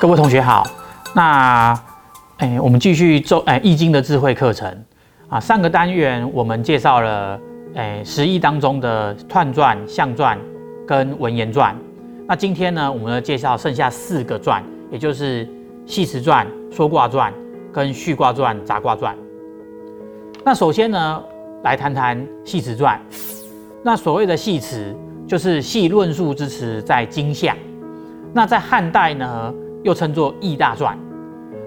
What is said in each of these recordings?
各位同学好。那，哎，我们继续周哎《易经》的智慧课程啊。上个单元我们介绍了哎十易当中的彖传、象传跟文言传。那今天呢，我们要介绍剩下四个传，也就是系辞传、说卦传跟序卦传、杂卦传。那首先呢，来谈谈系辞传。那所谓的系辞，就是系论述之词，在经下。那在汉代呢，又称作易大传。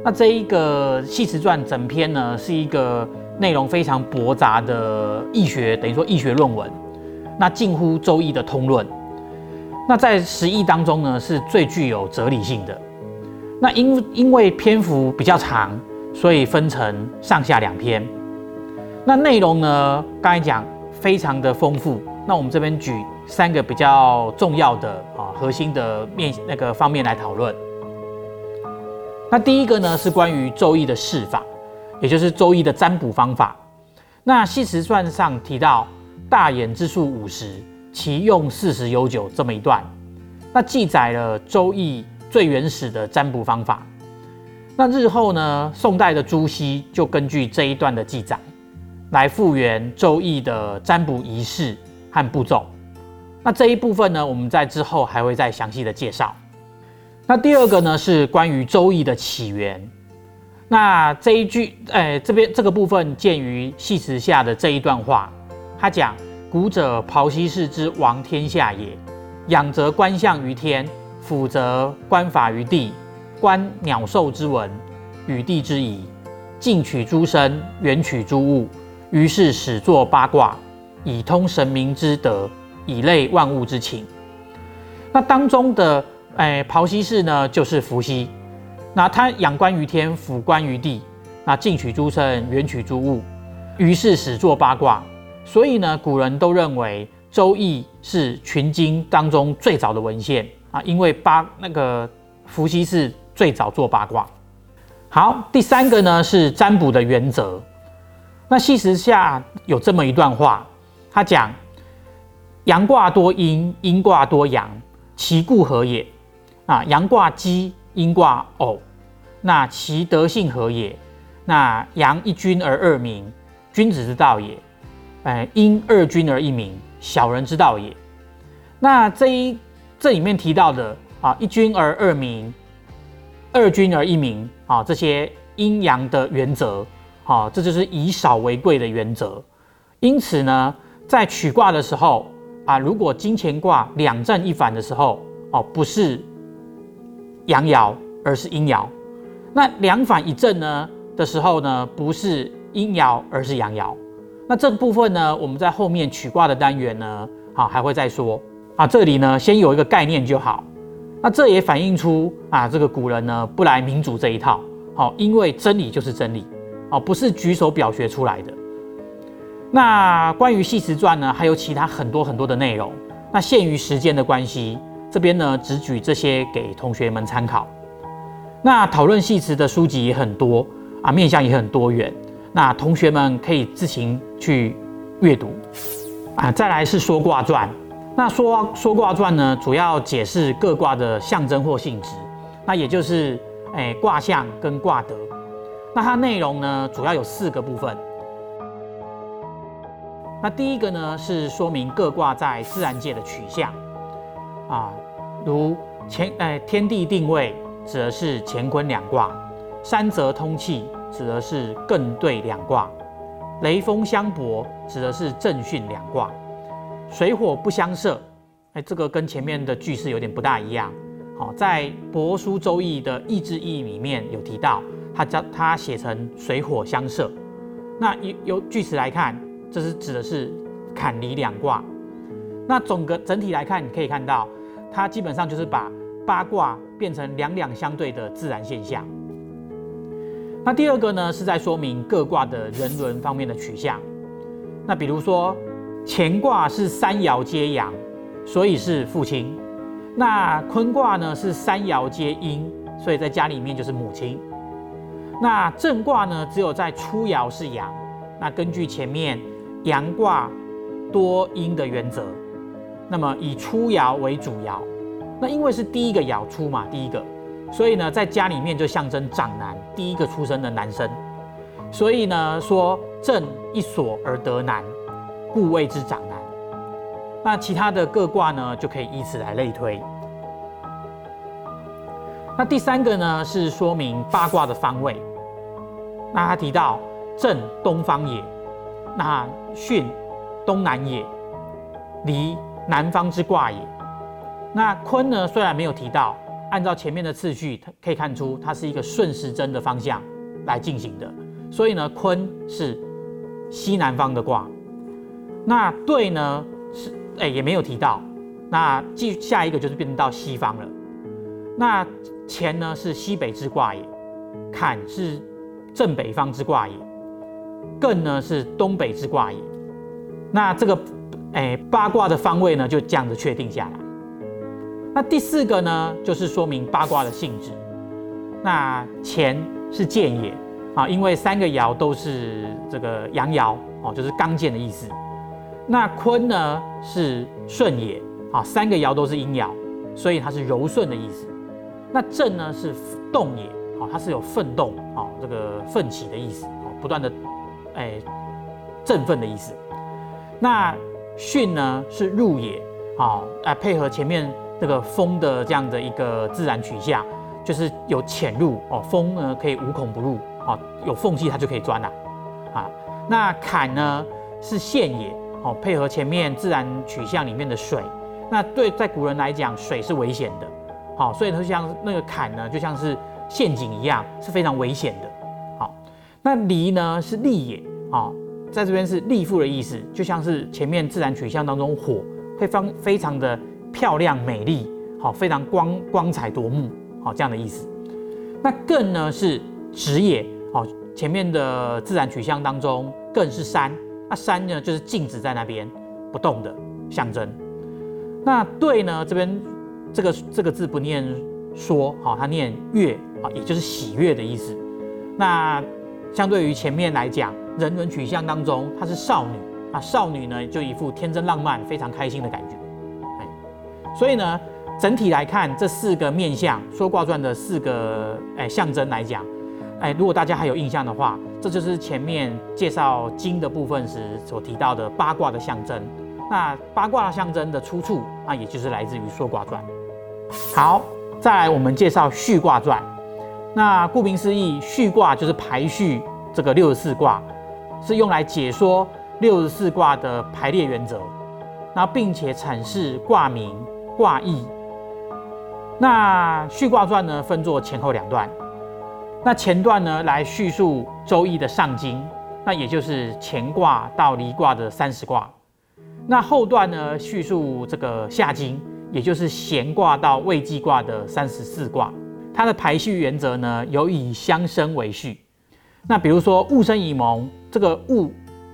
那这一个系辞传整篇呢，是一个内容非常驳杂的易学，等于说易学论文。那近乎周易的通论。那在十易当中呢，是最具有哲理性的。那因因为篇幅比较长，所以分成上下两篇。那内容呢，刚才讲非常的丰富。那我们这边举三个比较重要的啊核心的面那个方面来讨论。那第一个呢是关于周易的释法，也就是周易的占卜方法。那系辞传上提到大衍之数五十，其用四十有九这么一段，那记载了周易最原始的占卜方法。那日后呢，宋代的朱熹就根据这一段的记载，来复原周易的占卜仪式。和步骤，那这一部分呢，我们在之后还会再详细的介绍。那第二个呢，是关于周易的起源。那这一句，哎，这边这个部分见于系辞下的这一段话，他讲：古者庖西氏之王天下也，仰则观象于天，俯则观法于地，观鸟兽之文，与地之宜，近取诸生，远取诸物，于是始作八卦。以通神明之德，以类万物之情。那当中的哎，庖西氏呢，就是伏羲。那他仰观于天，俯观于地，那近取诸生，远取诸物，于是始作八卦。所以呢，古人都认为《周易》是群经当中最早的文献啊，因为八那个伏羲是最早做八卦。好，第三个呢是占卜的原则。那系辞下有这么一段话。他讲阳卦多阴，阴卦多阳，其故何也？啊，阳卦奇，阴卦偶，那其德性何也？那阳一君而二民，君子之道也。哎，阴二君而一民，小人之道也。那这一这里面提到的啊，一君而二民，二君而一民啊，这些阴阳的原则，啊，这就是以少为贵的原则。因此呢。在取卦的时候啊，如果金钱卦两正一反的时候哦，不是阳爻，而是阴爻。那两反一正呢的时候呢，不是阴爻，而是阳爻。那这部分呢，我们在后面取卦的单元呢，好还会再说啊。这里呢，先有一个概念就好。那这也反映出啊，这个古人呢不来民主这一套，好，因为真理就是真理，哦，不是举手表决出来的。那关于系辞传呢，还有其他很多很多的内容。那限于时间的关系，这边呢只举这些给同学们参考。那讨论系辞的书籍也很多啊，面向也很多元。那同学们可以自行去阅读啊。再来是说卦传，那说说卦传呢，主要解释各卦的象征或性质，那也就是哎卦象跟卦德。那它内容呢，主要有四个部分。那第一个呢，是说明各卦在自然界的取向啊，如乾哎天地定位，指的是乾坤两卦；山泽通气，指的是艮兑两卦；雷风相搏，指的是震巽两卦；水火不相射，哎，这个跟前面的句式有点不大一样。好，在《帛书周易》的易志义里面有提到，他将它写成水火相射。那由由句词来看。这是指的是坎离两卦，那总个整体来看，你可以看到，它基本上就是把八卦变成两两相对的自然现象。那第二个呢，是在说明各卦的人伦方面的取向。那比如说乾卦是三爻皆阳，所以是父亲；那坤卦呢是三爻皆阴，所以在家里面就是母亲。那震卦呢，只有在初爻是阳。那根据前面。阳卦多阴的原则，那么以初爻为主爻，那因为是第一个爻出嘛，第一个，所以呢，在家里面就象征长男，第一个出生的男生。所以呢，说正一所而得男，故谓之长男。那其他的各卦呢，就可以以此来类推。那第三个呢，是说明八卦的方位。那他提到正东方也，那巽东南也，离南方之卦也。那坤呢，虽然没有提到，按照前面的次序，可以看出它是一个顺时针的方向来进行的。所以呢，坤是西南方的卦。那兑呢是哎也没有提到。那继下一个就是变成到西方了。那乾呢是西北之卦也，坎是正北方之卦也，艮呢是东北之卦也。那这个哎八卦的方位呢就这样子确定下来。那第四个呢就是说明八卦的性质。那乾是健也。啊，因为三个爻都是这个阳爻哦，就是刚健的意思。那坤呢是顺也，啊，三个爻都是阴爻，所以它是柔顺的意思。那震呢是动也，好，它是有奋动，啊，这个奋起的意思，不断的哎振奋的意思。那巽呢是入也，好，哎配合前面这个风的这样的一个自然取向，就是有潜入哦，风呢可以无孔不入。哦，有缝隙它就可以钻了，啊，那坎呢是陷也，哦，配合前面自然取向里面的水，那对在古人来讲，水是危险的，好，所以它像那个坎呢，就像是陷阱一样，是非常危险的，好，那离呢是利也，啊，在这边是立父的意思，就像是前面自然取向当中火会方非常的漂亮美丽，好，非常光光彩夺目，好这样的意思，那艮呢是直也。好，前面的自然取向当中更是山，那山呢就是静止在那边不动的象征。那对呢，这边这个这个字不念说，好，它念悦，啊，也就是喜悦的意思。那相对于前面来讲，人伦取向当中她是少女，啊，少女呢就一副天真浪漫、非常开心的感觉。所以呢，整体来看这四个面相说卦传的四个哎象征来讲。哎，如果大家还有印象的话，这就是前面介绍经的部分时所提到的八卦的象征。那八卦象征的出处，那也就是来自于《说卦传》。好，再来我们介绍《序卦传》。那顾名思义，序卦就是排序这个六十四卦，是用来解说六十四卦的排列原则，那并且阐释卦名、卦意。那《序卦传》呢，分作前后两段。那前段呢，来叙述《周易》的上经，那也就是乾卦到离卦的三十卦。那后段呢，叙述这个下经，也就是咸卦到未济卦的三十四卦。它的排序原则呢，有以相生为序。那比如说物生以蒙，这个物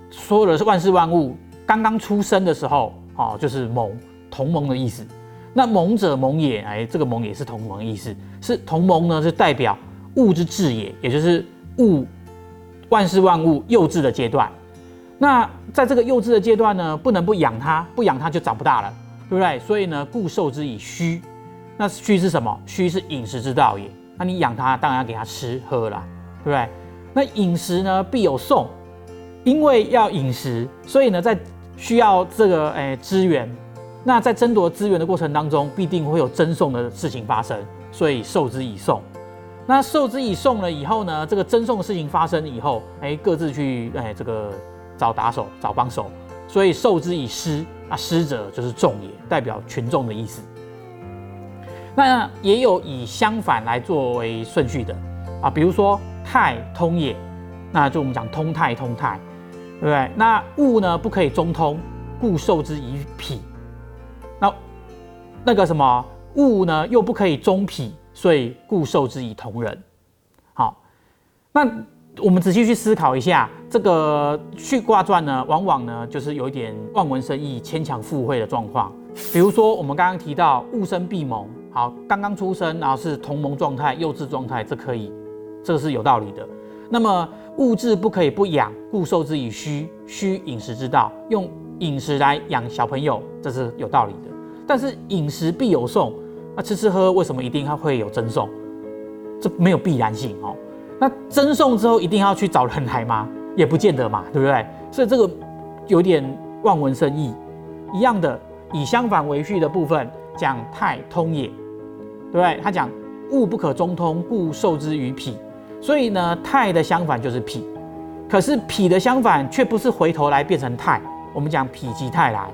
说的是万事万物刚刚出生的时候，哦，就是蒙同盟的意思。那蒙者蒙也，哎，这个蒙也是同盟的意思，是同盟呢，是代表。物之质也，也就是物万事万物幼稚的阶段。那在这个幼稚的阶段呢，不能不养它，不养它就长不大了，对不对？所以呢，故受之以虚。那虚是什么？虚是饮食之道也。那你养它，当然要给它吃喝了，对不对？那饮食呢，必有送，因为要饮食，所以呢，在需要这个诶资源。那在争夺资源的过程当中，必定会有赠送的事情发生，所以受之以送。那受之以送了以后呢？这个赠送的事情发生以后，哎，各自去哎，这个找打手、找帮手，所以受之以失，那失者就是众也，代表群众的意思。那也有以相反来作为顺序的啊，比如说太通也，那就我们讲通太通太，对不对？那物呢不可以中通，故受之以脾。那那个什么物呢又不可以中脾。所以故受之以同人。好，那我们仔细去思考一下，这个序卦传呢，往往呢就是有一点望文生义、牵强附会的状况。比如说，我们刚刚提到物生必蒙，好，刚刚出生，然后是同盟状态、幼稚状态，这可以，这个是有道理的。那么物质不可以不养，故受之以虚，虚饮食之道，用饮食来养小朋友，这是有道理的。但是饮食必有送。那吃吃喝为什么一定它会有赠送？这没有必然性哦。那赠送之后一定要去找人来吗？也不见得嘛，对不对？所以这个有点望文生义。一样的，以相反为序的部分讲太通也，对不对？他讲物不可中通，故受之于脾。所以呢，太的相反就是脾，可是脾的相反却不是回头来变成太。我们讲否极泰来，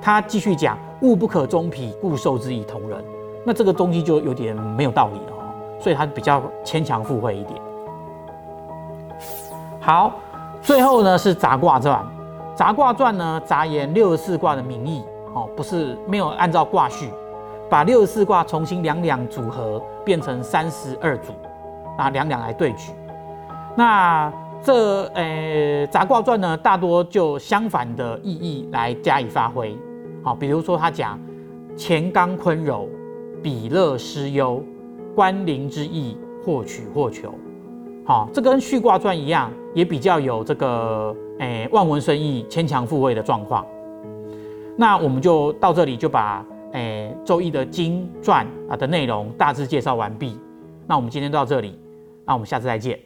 他继续讲物不可终否，故受之以同人。那这个东西就有点没有道理了哦，所以它比较牵强附会一点。好，最后呢是杂卦传。杂卦传呢，杂言六十四卦的名义，哦，不是没有按照卦序，把六十四卦重新两两组合，变成三十二组，拿两两来对举。那这呃杂卦传呢，大多就相反的意义来加以发挥。好，比如说他讲乾刚坤柔，比乐失忧，关灵之意，或取或求。好，这跟序卦传一样，也比较有这个。诶，望文生义、牵强附会的状况。那我们就到这里，就把《周易》的经传啊的内容大致介绍完毕。那我们今天到这里，那我们下次再见。